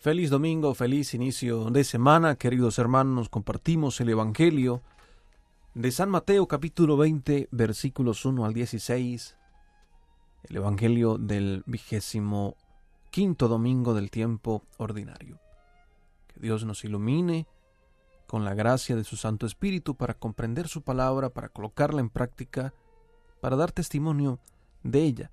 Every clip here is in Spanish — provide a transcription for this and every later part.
Feliz domingo, feliz inicio de semana, queridos hermanos, compartimos el Evangelio de San Mateo capítulo 20 versículos 1 al 16, el Evangelio del vigésimo quinto domingo del tiempo ordinario. Que Dios nos ilumine con la gracia de su Santo Espíritu para comprender su palabra, para colocarla en práctica, para dar testimonio de ella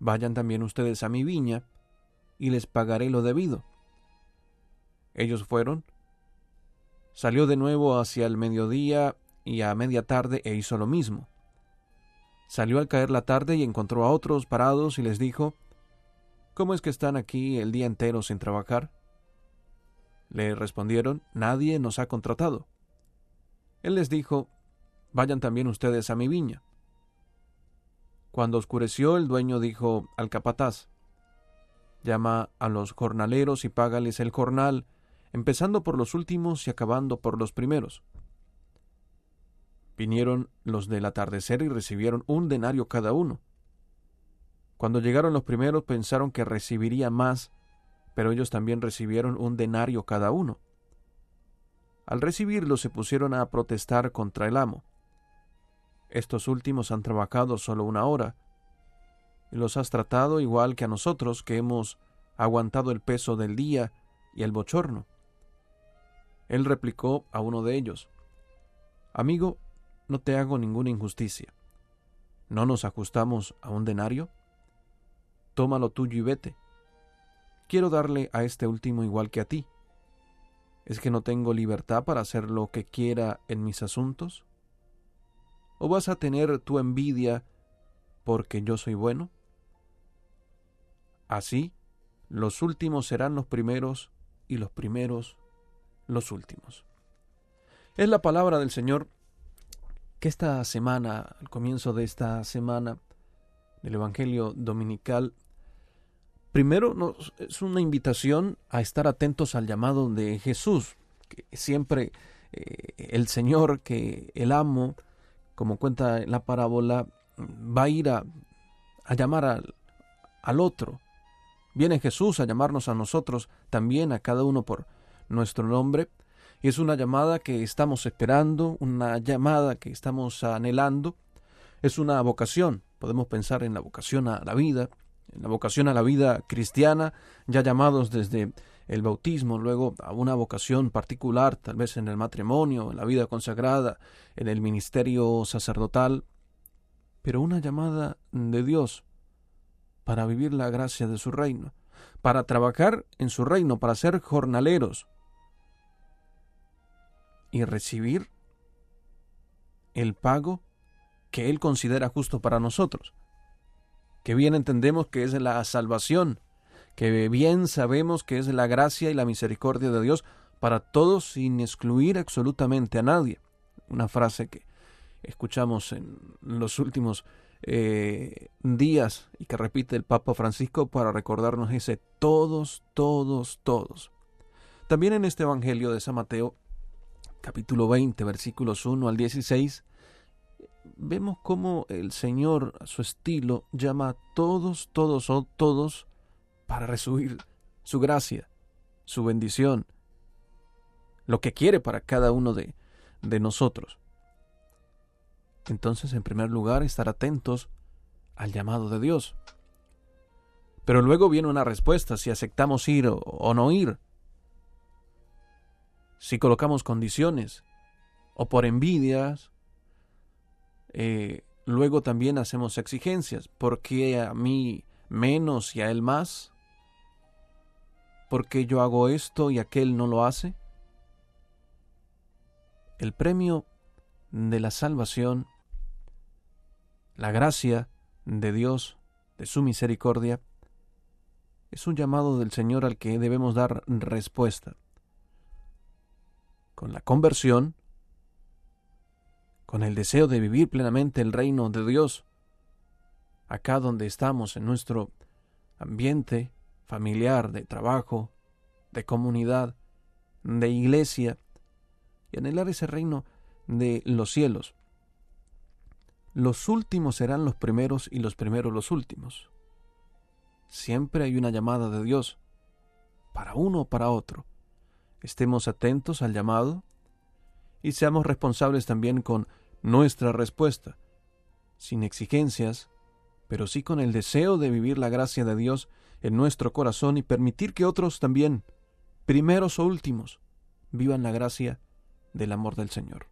Vayan también ustedes a mi viña, y les pagaré lo debido. Ellos fueron. Salió de nuevo hacia el mediodía y a media tarde e hizo lo mismo. Salió al caer la tarde y encontró a otros parados y les dijo, ¿Cómo es que están aquí el día entero sin trabajar? Le respondieron, Nadie nos ha contratado. Él les dijo, Vayan también ustedes a mi viña. Cuando oscureció, el dueño dijo al capataz, Llama a los jornaleros y págales el jornal, empezando por los últimos y acabando por los primeros. Vinieron los del atardecer y recibieron un denario cada uno. Cuando llegaron los primeros pensaron que recibiría más, pero ellos también recibieron un denario cada uno. Al recibirlo se pusieron a protestar contra el amo. Estos últimos han trabajado solo una hora, y los has tratado igual que a nosotros que hemos aguantado el peso del día y el bochorno. Él replicó a uno de ellos, Amigo, no te hago ninguna injusticia. ¿No nos ajustamos a un denario? Toma lo tuyo y vete. Quiero darle a este último igual que a ti. ¿Es que no tengo libertad para hacer lo que quiera en mis asuntos? ¿O vas a tener tu envidia porque yo soy bueno? Así, los últimos serán los primeros y los primeros los últimos. Es la palabra del Señor que esta semana, al comienzo de esta semana del Evangelio Dominical, primero nos, es una invitación a estar atentos al llamado de Jesús, que siempre eh, el Señor, que el amo, como cuenta la parábola, va a ir a, llamar al, al otro. Viene Jesús a llamarnos a nosotros, también a cada uno por nuestro nombre, y es una llamada que estamos esperando, una llamada que estamos anhelando, es una vocación, podemos pensar en la vocación a la vida, en la vocación a la vida cristiana, ya llamados desde el bautismo, luego a una vocación particular, tal vez en el matrimonio, en la vida consagrada, en el ministerio sacerdotal, pero una llamada de Dios para vivir la gracia de su reino, para trabajar en su reino, para ser jornaleros y recibir el pago que Él considera justo para nosotros, que bien entendemos que es la salvación, que bien sabemos que es la gracia y la misericordia de Dios para todos sin excluir absolutamente a nadie. Una frase que escuchamos en los últimos eh, días y que repite el Papa Francisco para recordarnos ese todos, todos, todos. También en este Evangelio de San Mateo, capítulo 20, versículos 1 al 16, vemos cómo el Señor, a su estilo, llama a todos, todos, todos para recibir su gracia, su bendición, lo que quiere para cada uno de, de nosotros. Entonces, en primer lugar, estar atentos al llamado de Dios. Pero luego viene una respuesta si aceptamos ir o, no ir. Si colocamos condiciones o por envidias, eh, luego también hacemos exigencias. ¿Por qué a mí menos y a él más? ¿Por qué yo hago esto y aquel no lo hace? El premio de la salvación, la gracia de Dios, de su misericordia, es un llamado del Señor al que debemos dar respuesta. Con la conversión, con el deseo de vivir plenamente el reino de Dios, acá donde estamos, en nuestro ambiente familiar, de trabajo, de comunidad, de iglesia, y anhelar ese reino de los cielos. Los últimos serán los primeros y los primeros los últimos. Siempre hay una llamada de Dios, para uno o para otro. Estemos atentos al llamado y seamos responsables también con nuestra respuesta, sin exigencias, pero sí con el deseo de vivir la gracia de Dios en nuestro corazón y permitir que otros también, primeros o últimos, vivan la gracia del amor del Señor.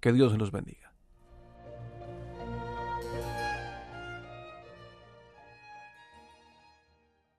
Que Dios los bendiga.